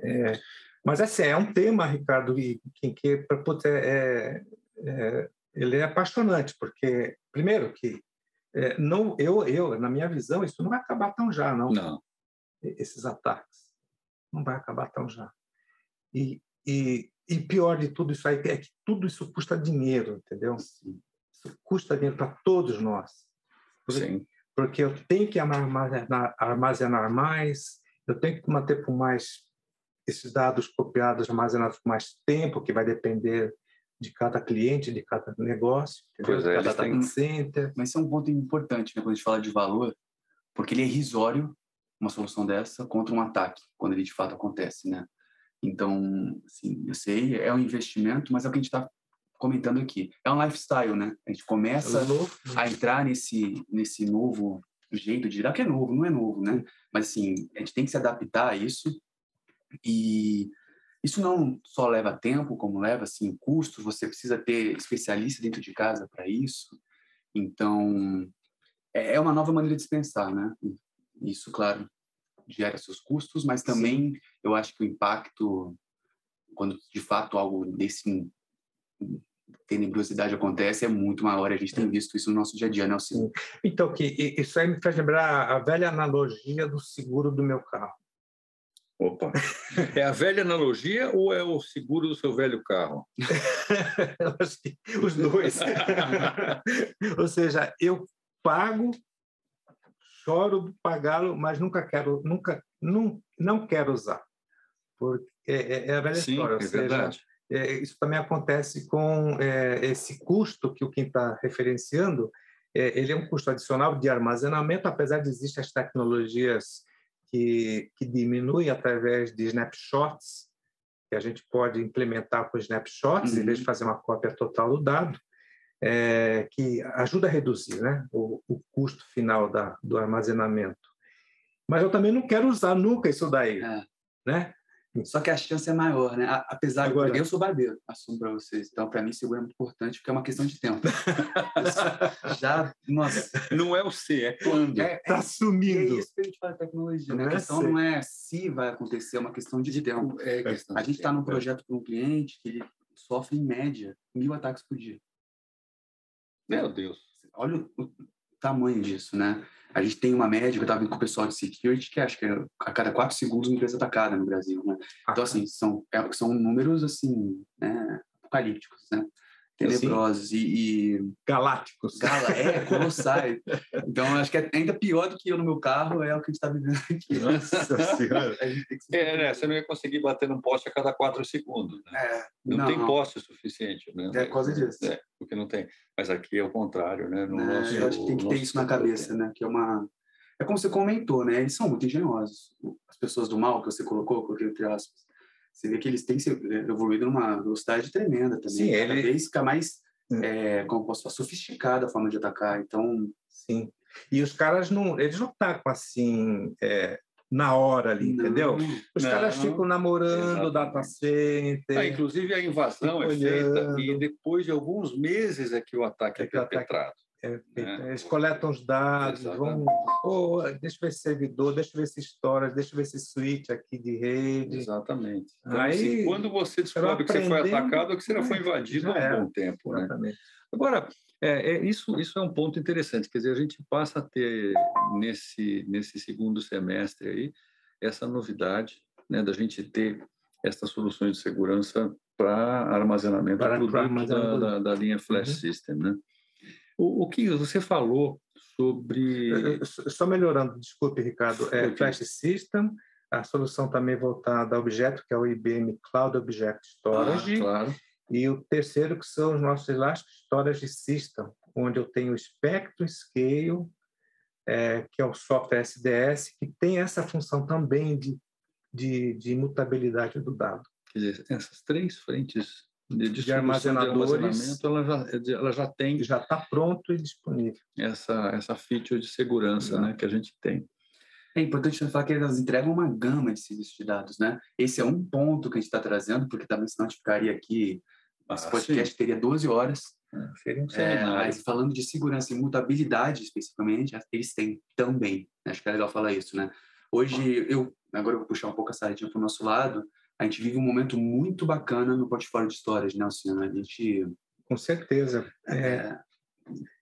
[SPEAKER 2] É, mas assim, é um tema, Ricardo, que, que para poder é, é, ele é apaixonante, porque primeiro que é, não, eu, eu, na minha visão, isso não vai acabar tão já, não.
[SPEAKER 1] Não.
[SPEAKER 2] Esses ataques. Não vai acabar tão já. E, e, e pior de tudo isso aí é que tudo isso custa dinheiro, entendeu? Sim. Isso custa dinheiro para todos nós.
[SPEAKER 1] Porque, Sim.
[SPEAKER 2] Porque eu tenho que armazenar, armazenar mais, eu tenho que manter por mais esses dados copiados, armazenados por mais tempo, que vai depender de cada cliente, de cada negócio,
[SPEAKER 1] pois é,
[SPEAKER 2] cada data center.
[SPEAKER 3] Mas isso é um ponto importante né, quando a gente fala de valor, porque ele é irrisório, uma solução dessa, contra um ataque, quando ele de fato acontece, né? Então, assim, eu sei, é um investimento, mas é o que a gente está comentando aqui. É um lifestyle, né? A gente começa é a entrar nesse, nesse novo jeito de dar, que é novo, não é novo, né? Mas, assim, a gente tem que se adaptar a isso e isso não só leva tempo, como leva assim custos. Você precisa ter especialista dentro de casa para isso. Então é, é uma nova maneira de pensar, né? Isso, claro, gera seus custos, mas também Sim. eu acho que o impacto quando de fato algo desse tenebrosidade acontece é muito maior. A gente tem visto isso no nosso dia a dia, né.
[SPEAKER 2] Então, que isso aí me faz lembrar a velha analogia do seguro do meu carro.
[SPEAKER 1] Opa! É a velha analogia ou é o seguro do seu velho carro? [LAUGHS]
[SPEAKER 2] eu acho que os dois. [LAUGHS] ou seja, eu pago, choro pagá-lo, mas nunca quero, nunca, não, não quero usar. Porque é, é, é a velha
[SPEAKER 1] Sim,
[SPEAKER 2] história.
[SPEAKER 1] É seja, verdade.
[SPEAKER 2] É, isso também acontece com é, esse custo que o quem está referenciando. É, ele é um custo adicional de armazenamento, apesar de existir as tecnologias que, que diminui através de snapshots, que a gente pode implementar com snapshots, uhum. em vez de uhum. fazer uma cópia total do dado, é, que ajuda a reduzir né, o, o custo final da, do armazenamento. Mas eu também não quero usar nunca isso daí. É. Né?
[SPEAKER 3] Só que a chance é maior, né? Apesar Agora, de eu sou barbeiro, assumo para vocês. Então, para mim, seguro é muito importante, porque é uma questão de tempo. [LAUGHS] Já, nossa.
[SPEAKER 1] Não é o se, é quando.
[SPEAKER 2] É, tá sumindo.
[SPEAKER 3] É isso que a gente fala de tecnologia, né? A é questão não é se vai acontecer, é uma questão de tempo. É questão a gente está num é. projeto para um cliente que ele sofre, em média, mil ataques por dia.
[SPEAKER 1] Meu Deus.
[SPEAKER 3] Olha o tamanho disso, né? A gente tem uma média, eu estava com o pessoal de security, que acho que é a cada quatro segundos uma empresa atacada no Brasil, né? Então, assim, são, é, são números, assim, né, apocalípticos, né? Tenebrosos e, e...
[SPEAKER 2] Galácticos.
[SPEAKER 3] Gala, é, colossais. [LAUGHS] então, acho que é ainda pior do que eu no meu carro é o que a gente está vivendo aqui.
[SPEAKER 1] Nossa Senhora. é, né? Você não ia conseguir bater num poste a cada quatro segundos. Né? É, não, não, tem poste suficiente. Né?
[SPEAKER 3] É quase disso.
[SPEAKER 1] É, porque não tem. Mas aqui é o contrário, né? No
[SPEAKER 3] é, nosso, eu acho que tem que ter isso na cabeça, né? Que é uma... É como você comentou, né? Eles são muito engenhosos. As pessoas do mal que você colocou, coloquei entre aspas você vê que eles têm evoluído numa velocidade tremenda também. Sim, Cada ele... vez fica mais, é, como posso falar, sofisticada a forma de atacar. Então,
[SPEAKER 2] sim. E os caras não, eles não atacam assim é, na hora ali, não, entendeu? Os não, caras ficam namorando o data center.
[SPEAKER 1] Ah, inclusive a invasão é feita e depois de alguns meses é que o ataque é, é perpetrado.
[SPEAKER 2] É, é, eles coletam os dados, Exatamente. vão, oh, deixa eu ver esse servidor, deixa eu ver esse storage, deixa eu ver esse switch aqui de rede.
[SPEAKER 1] Exatamente. Então, Aí, assim, quando você descobre que você foi atacado ou que você já foi invadido há um bom tempo. Né? Exatamente. Né? Agora, é, é, isso, isso é um ponto interessante, quer dizer, a gente passa a ter nesse, nesse segundo semestre aí essa novidade né, da gente ter essas soluções de segurança para armazenamento para produto armazenamento. Da, da, da, linha Flash uhum. System, né? O, o que você falou sobre.
[SPEAKER 2] Só melhorando, desculpe, Ricardo. É, Flash System, a solução também voltada a objeto, que é o IBM Cloud Object Storage.
[SPEAKER 1] Ah, claro.
[SPEAKER 2] E o terceiro, que são os nossos Elastic Storage System, onde eu tenho o Spectrum Scale, é, que é o software SDS, que tem essa função também de de, de mutabilidade do dado.
[SPEAKER 1] Quer dizer, essas três frentes de, de armazenadores, de ela já, ela já tem
[SPEAKER 2] já está pronto e disponível
[SPEAKER 1] essa essa feature de segurança, né, que a gente tem.
[SPEAKER 3] É importante falar que elas entregam uma gama de serviços de dados, né? Esse é um ponto que a gente está trazendo, porque também senão a gente ficaria aqui, ah, esse podcast sim. teria 12 horas.
[SPEAKER 1] É, seria um
[SPEAKER 3] é, mas falando de segurança e mutabilidade especificamente, eles têm também. Acho que é legal falar isso, né? Hoje, eu agora eu vou puxar um pouco a sardinha para o nosso lado, a gente vive um momento muito bacana no portfólio de histórias, né, Alcino? A gente...
[SPEAKER 2] Com certeza.
[SPEAKER 3] É,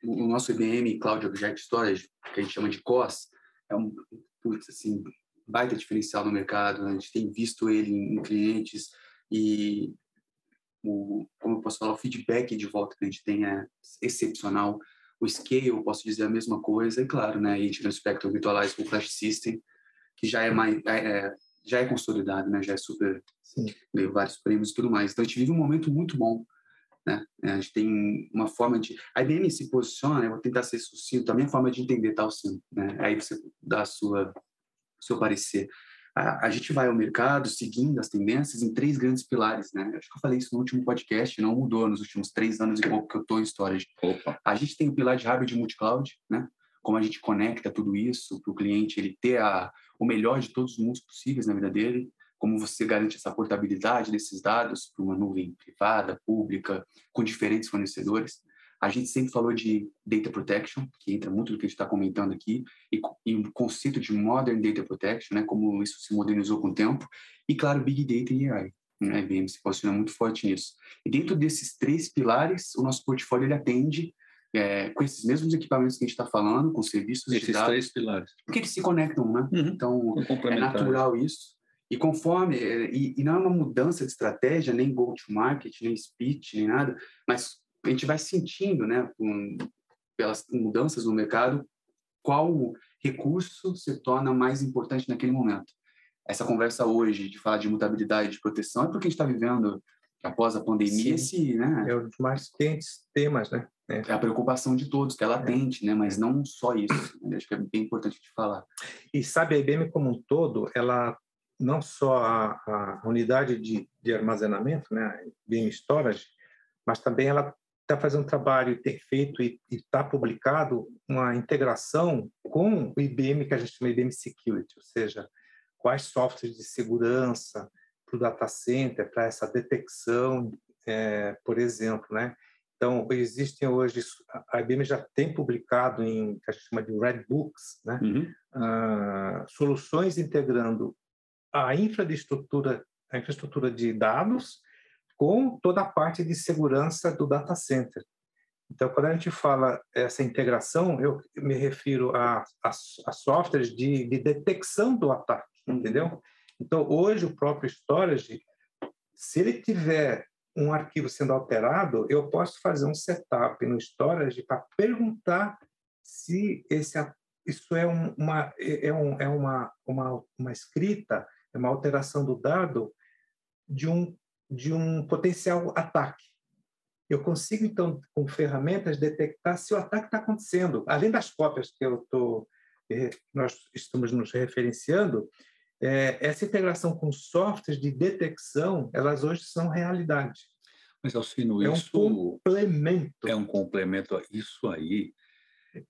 [SPEAKER 3] o nosso IBM Cloud Object Storage, que a gente chama de COS, é um putz, assim, baita diferencial no mercado. Né? A gente tem visto ele em, clientes e o, como eu posso falar, o feedback de volta que a gente tem é excepcional. O scale, eu posso dizer a mesma coisa. E claro, né, a gente tem o Spectrum Virtualize com Flash System, que já é mais é, é já é consolidado, né? Já é super Sim. ganhou vários prêmios e tudo mais. Então a gente vive um momento muito bom, né? É, a gente tem uma forma de a IBM se posiciona, eu vou tentar ser sucinto, também a forma de entender tal sim, né? Aí você dá a sua seu parecer. A, a, gente vai ao mercado seguindo as tendências em três grandes pilares, né? Acho que eu falei isso no último podcast, não mudou nos últimos três anos e pouco que eu estou em storage. Opa. A gente tem o pilar de hybrid multi-cloud, né? Como a gente conecta tudo isso para o cliente ele ter a, o melhor de todos os mundos possíveis na vida dele, como você garante essa portabilidade desses dados para uma nuvem privada, pública, com diferentes fornecedores. A gente sempre falou de data protection, que entra muito no que a gente está comentando aqui, e, e o conceito de modern data protection, né, como isso se modernizou com o tempo, e claro, big data e AI. Né, a IBM se posiciona muito forte nisso. E dentro desses três pilares, o nosso portfólio ele atende é, com esses mesmos equipamentos que a gente está falando, com serviços
[SPEAKER 1] esses
[SPEAKER 3] de dados.
[SPEAKER 1] três pilares.
[SPEAKER 3] Porque eles se conectam, né? Uhum. Então, é natural isso. E conforme, é, e, e, não é uma mudança de estratégia, nem go-to-market, nem speech, nem nada, mas a gente vai sentindo, né, com, pelas mudanças no mercado, qual recurso se torna mais importante naquele momento. Essa conversa hoje de falar de mutabilidade de proteção é porque a gente está vivendo após a pandemia, esse, né?
[SPEAKER 2] É um dos mais quentes temas, né?
[SPEAKER 3] É. é a preocupação de todos, que é latente, é. né? Mas não só isso. Né? Acho que é bem importante de falar.
[SPEAKER 2] E sabe, a IBM como um todo, ela não só a, a unidade de, de, armazenamento, né, IBM Storage, mas também ela está fazendo um trabalho, tem feito e está publicado uma integração com o IBM que a gente chama de IBM Security, ou seja, quais softwares de segurança, para o data center, para essa detecção, é, por exemplo, né? Então, existem hoje, a IBM já tem publicado em, que a gente chama de Red Books, né? Uhum. Uh, soluções integrando a infraestrutura, a infraestrutura de dados com toda a parte de segurança do data center. Então, quando a gente fala essa integração, eu me refiro a, a, a softwares de, de detecção do ataque, entendeu? Então, hoje, o próprio storage, se ele tiver um arquivo sendo alterado, eu posso fazer um setup no storage para perguntar se esse isso é uma é, um, é uma, uma uma escrita, é uma alteração do dado de um de um potencial ataque. Eu consigo então com ferramentas detectar se o ataque está acontecendo, além das cópias que eu tô eh, nós estamos nos referenciando, é, essa integração com softwares de detecção, elas hoje são realidade.
[SPEAKER 1] Mas, Alcino,
[SPEAKER 2] é
[SPEAKER 1] isso...
[SPEAKER 2] um complemento.
[SPEAKER 1] É um complemento. Isso aí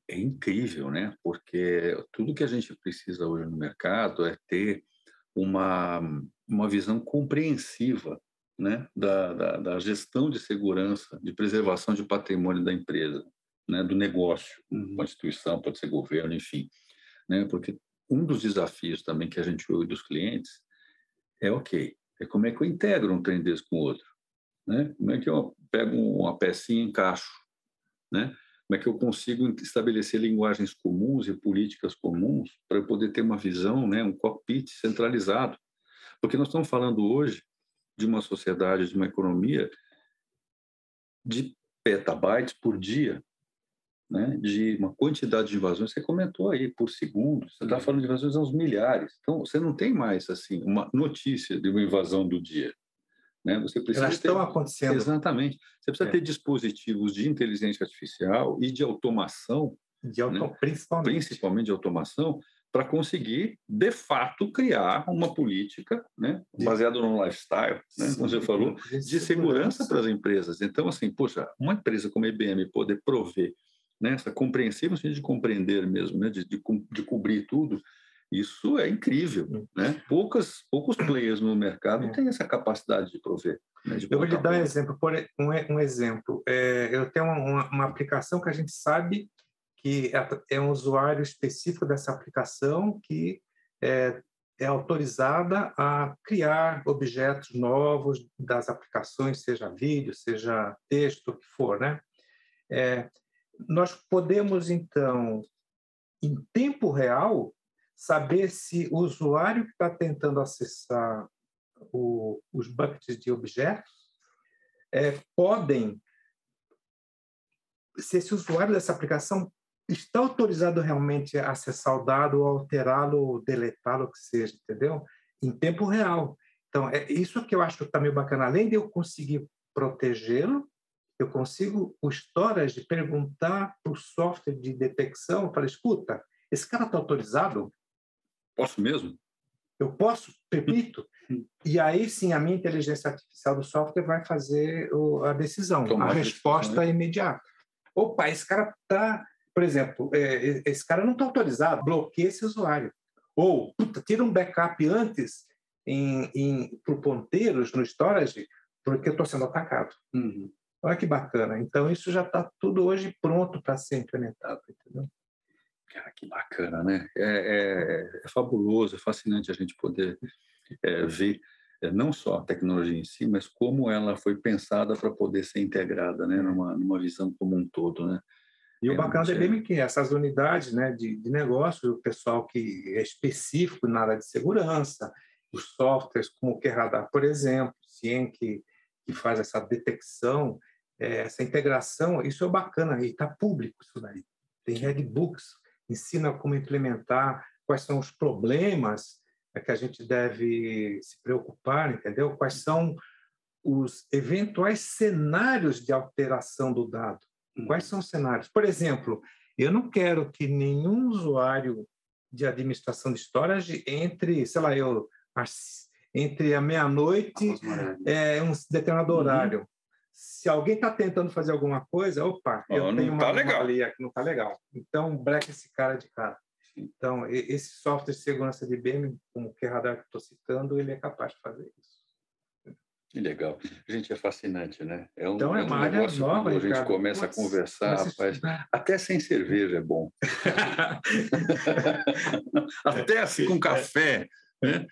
[SPEAKER 1] é incrível, né? Porque tudo que a gente precisa hoje no mercado é ter uma, uma visão compreensiva né? da, da, da gestão de segurança, de preservação de patrimônio da empresa, né? do negócio, uhum. uma instituição, pode ser governo, enfim. Né? Porque um dos desafios também que a gente ouve dos clientes é, ok, é como é que eu integro um trem desse com outro? Né? Como é que eu pego uma pecinha e encaixo? Né? Como é que eu consigo estabelecer linguagens comuns e políticas comuns para eu poder ter uma visão, né, um cockpit centralizado? Porque nós estamos falando hoje de uma sociedade, de uma economia de petabytes por dia, né, de uma quantidade de invasões, você comentou aí, por segundo, você está falando de invasões aos milhares. Então, você não tem mais assim uma notícia de uma invasão do dia. Né? Você precisa
[SPEAKER 2] Elas ter... estão acontecendo.
[SPEAKER 1] Exatamente. Você precisa é. ter dispositivos de inteligência artificial e de automação,
[SPEAKER 2] de auto... né? principalmente.
[SPEAKER 1] principalmente de automação, para conseguir, de fato, criar uma política né, baseada no lifestyle, né, como você falou, de segurança para as empresas. Então, assim, poxa, uma empresa como a IBM poder prover né, essa compreensão, no sentido de compreender mesmo, né, de, de, de cobrir tudo, isso é incrível. Né? Poucas, poucos players no mercado é. têm essa capacidade de prover. Né, de
[SPEAKER 2] eu vou lhe dar um exemplo. Por um, um exemplo. É, eu tenho uma, uma aplicação que a gente sabe que é, é um usuário específico dessa aplicação que é, é autorizada a criar objetos novos das aplicações, seja vídeo, seja texto, o que for, né? Nós podemos então, em tempo real, saber se o usuário que está tentando acessar o, os buckets de objetos é, podem, se esse usuário dessa aplicação está autorizado realmente a acessar o dado, ou alterá-lo, deletá-lo, o que seja, entendeu? Em tempo real. Então, é isso que eu acho que está meio bacana. Além de eu conseguir protegê-lo, eu consigo o storage perguntar para o software de detecção, para escuta, esse cara está autorizado?
[SPEAKER 1] Posso mesmo?
[SPEAKER 2] Eu posso? Permito? e aí sim, a minha inteligência artificial do software vai fazer a decisão, Tomar a resposta decisão, né? imediata. Opa, esse cara está por exemplo, é, esse cara não está autorizado, bloqueia esse usuário. Ou, puta, tira um backup antes em, em, por ponteiros no storage, porque eu estou sendo atacado. Uhum. Olha que bacana. Então, isso já está tudo hoje pronto para ser implementado, entendeu?
[SPEAKER 1] Cara, que bacana, né? É, é, é fabuloso, é fascinante a gente poder é, ver é, não só a tecnologia em si, mas como ela foi pensada para poder ser integrada, né? Numa, numa visão como um todo, né?
[SPEAKER 2] E o bacana da IBM é que essas unidades né, de, de negócio, o pessoal que é específico na área de segurança, os softwares como o QRadar, por exemplo, CIEM, que, que faz essa detecção, é, essa integração, isso é bacana, e está público isso daí. Tem Redbooks, ensina como implementar, quais são os problemas é, que a gente deve se preocupar, entendeu? Quais são os eventuais cenários de alteração do dado. Quais são os cenários? Por exemplo, eu não quero que nenhum usuário de administração de storage entre, sei lá, eu entre a meia-noite é um determinado uhum. horário. Se alguém está tentando fazer alguma coisa, opa,
[SPEAKER 1] oh, eu tenho uma, tá
[SPEAKER 2] que não está legal. Então, breca esse cara de cara. Então, esse software de segurança de IBM, como o radar que estou citando, ele é capaz de fazer isso.
[SPEAKER 1] Que legal. Gente, é fascinante, né?
[SPEAKER 2] É um, então é, é uma um área nova,
[SPEAKER 1] quando a gente começa Putz, a conversar, rapaz, até sem cerveja é bom. [LAUGHS] [LAUGHS] até assim com café, né?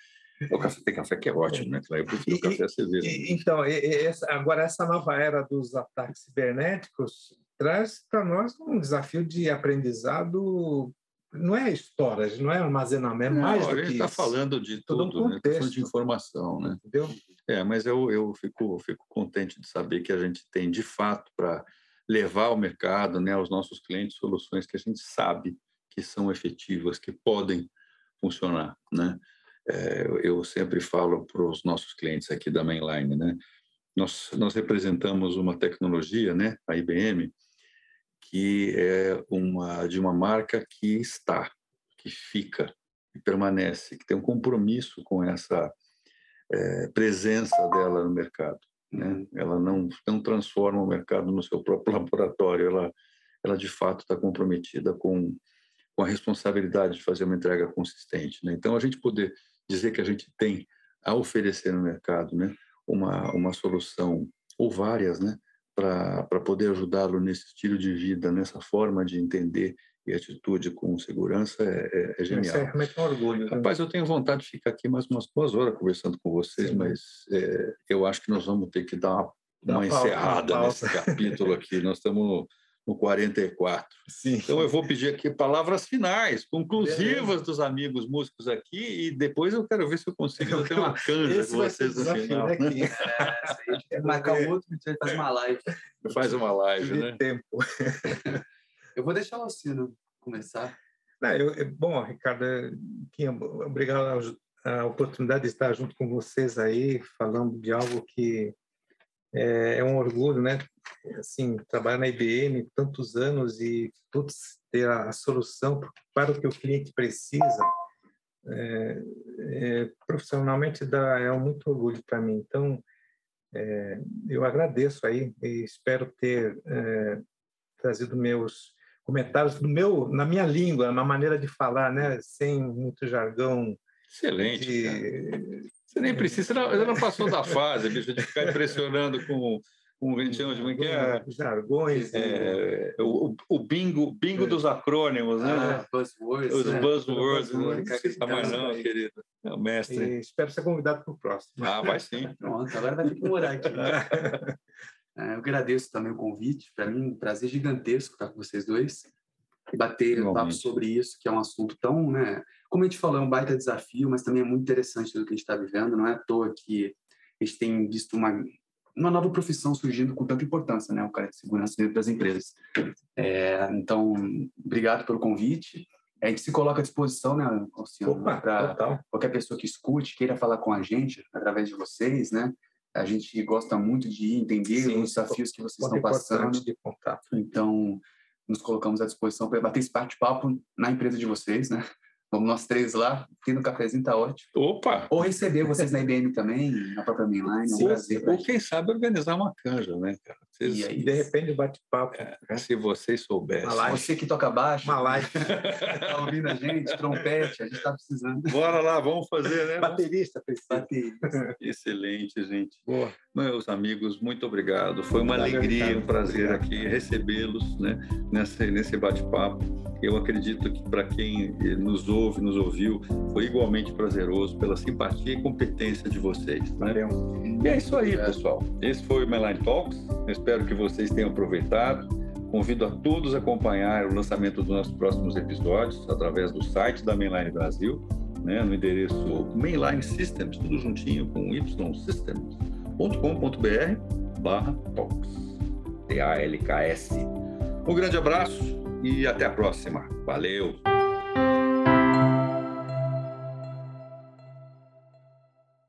[SPEAKER 1] O café tem café que é ótimo, né? Eu prefiro e, café cerveja.
[SPEAKER 2] E, então, essa, agora essa nova era dos ataques cibernéticos traz para nós um desafio de aprendizado não é história, não é armazenamento, é mais do que
[SPEAKER 1] A gente está falando de tudo, um né? Tá de informação, né? Entendeu? É, mas eu, eu fico, fico contente de saber que a gente tem, de fato, para levar ao mercado, né, aos nossos clientes, soluções que a gente sabe que são efetivas, que podem funcionar, né? É, eu sempre falo para os nossos clientes aqui da Mainline, né? Nós, nós representamos uma tecnologia, né, a IBM, que é uma de uma marca que está, que fica, que permanece, que tem um compromisso com essa é, presença dela no mercado. Né? Uhum. Ela não, não transforma o mercado no seu próprio [LAUGHS] laboratório, ela, ela de fato está comprometida com, com a responsabilidade de fazer uma entrega consistente. Né? Então, a gente poder dizer que a gente tem a oferecer no mercado né, uma, uma solução, ou várias, né, para poder ajudá-lo nesse estilo de vida, nessa forma de entender e atitude com segurança é, é, é genial. Isso é
[SPEAKER 2] realmente um orgulho.
[SPEAKER 1] Né? Rapaz, eu tenho vontade de ficar aqui mais umas duas horas conversando com vocês, Sim. mas é, eu acho que nós vamos ter que dar uma, uma encerrada uma nesse capítulo aqui. Nós estamos no, no 44.
[SPEAKER 2] Sim.
[SPEAKER 1] Então eu vou pedir aqui palavras finais, conclusivas Beleza. dos amigos músicos aqui e depois eu quero ver se eu consigo ter uma canja com vocês no final. Né? [LAUGHS]
[SPEAKER 3] É, marcar um outro, a gente faz uma live.
[SPEAKER 1] Faz uma live, né?
[SPEAKER 2] tempo. [LAUGHS]
[SPEAKER 3] eu vou deixar o Alcino começar.
[SPEAKER 2] Não, eu, bom, Ricardo, obrigado a oportunidade de estar junto com vocês aí, falando de algo que é, é um orgulho, né? Assim, trabalhar na IBM tantos anos e putz, ter a, a solução para o que o cliente precisa, é, é, profissionalmente dá, é um muito orgulho para mim. Então, é, eu agradeço aí e espero ter é, trazido meus comentários do meu, na minha língua, na maneira de falar, né? Sem muito jargão.
[SPEAKER 1] Excelente. De... Você nem precisa, você não, passou da fase, bicho, de ficar impressionando com com a gente chama de como é, é?
[SPEAKER 2] Jargões.
[SPEAKER 1] É, o, o, bingo, bingo dos acrônimos, né? Ah,
[SPEAKER 3] buzzwords.
[SPEAKER 1] Os né? buzzwords. Não esqueça mais não, querido. É o mestre.
[SPEAKER 2] E espero ser convidado para o próximo.
[SPEAKER 1] Ah, vai sim. [LAUGHS]
[SPEAKER 3] Pronto, agora vai ter que morar aqui. [LAUGHS] é, eu agradeço também o convite. Para mim, um prazer gigantesco estar com vocês dois. Bater um papo sobre isso, que é um assunto tão, né? Como a gente falou, é um baita desafio, mas também é muito interessante do que a gente está vivendo. Não é à toa que a gente tem visto uma uma nova profissão surgindo com tanta importância, né? O cara de segurança dentro das empresas. É, então, obrigado pelo convite. A gente se coloca à disposição, né, para qualquer pessoa que escute, queira falar com a gente através de vocês, né? A gente gosta muito de entender Sim, os desafios que vocês estão passando.
[SPEAKER 2] De contato.
[SPEAKER 3] Então, nos colocamos à disposição para bater esse bate-papo na empresa de vocês, né? Vamos nós três lá, tendo um cafezinho tá ótimo.
[SPEAKER 1] Opa!
[SPEAKER 3] Ou receber vocês na IBM também, na própria Mainline, é um prazer.
[SPEAKER 1] Ou quem sabe organizar uma canja, né, cara?
[SPEAKER 2] Vocês, e aí, de repente, bate-papo. É,
[SPEAKER 1] né? Se vocês soubessem.
[SPEAKER 3] Você que toca baixo.
[SPEAKER 2] Uma live. [LAUGHS]
[SPEAKER 3] tá ouvindo a gente, trompete, a gente tá precisando.
[SPEAKER 1] Bora lá, vamos fazer, né?
[SPEAKER 2] Baterista,
[SPEAKER 3] Baterista.
[SPEAKER 1] Excelente, gente.
[SPEAKER 2] Boa.
[SPEAKER 1] Meus amigos, muito obrigado. Foi uma alegria, um prazer aqui recebê-los né, nesse, nesse bate-papo. Eu acredito que para quem nos ouve, nos ouviu, foi igualmente prazeroso pela simpatia e competência de vocês. Né? E é isso aí, pessoal. Esse foi o Meline Talks. Eu espero que vocês tenham aproveitado. Convido a todos a acompanhar o lançamento dos nossos próximos episódios através do site da Mainline Brasil, né, no endereço Mainline Systems, tudo juntinho com ysystems.com.br barra talks. T-A-L-K-S. Um grande abraço e até a próxima. Valeu!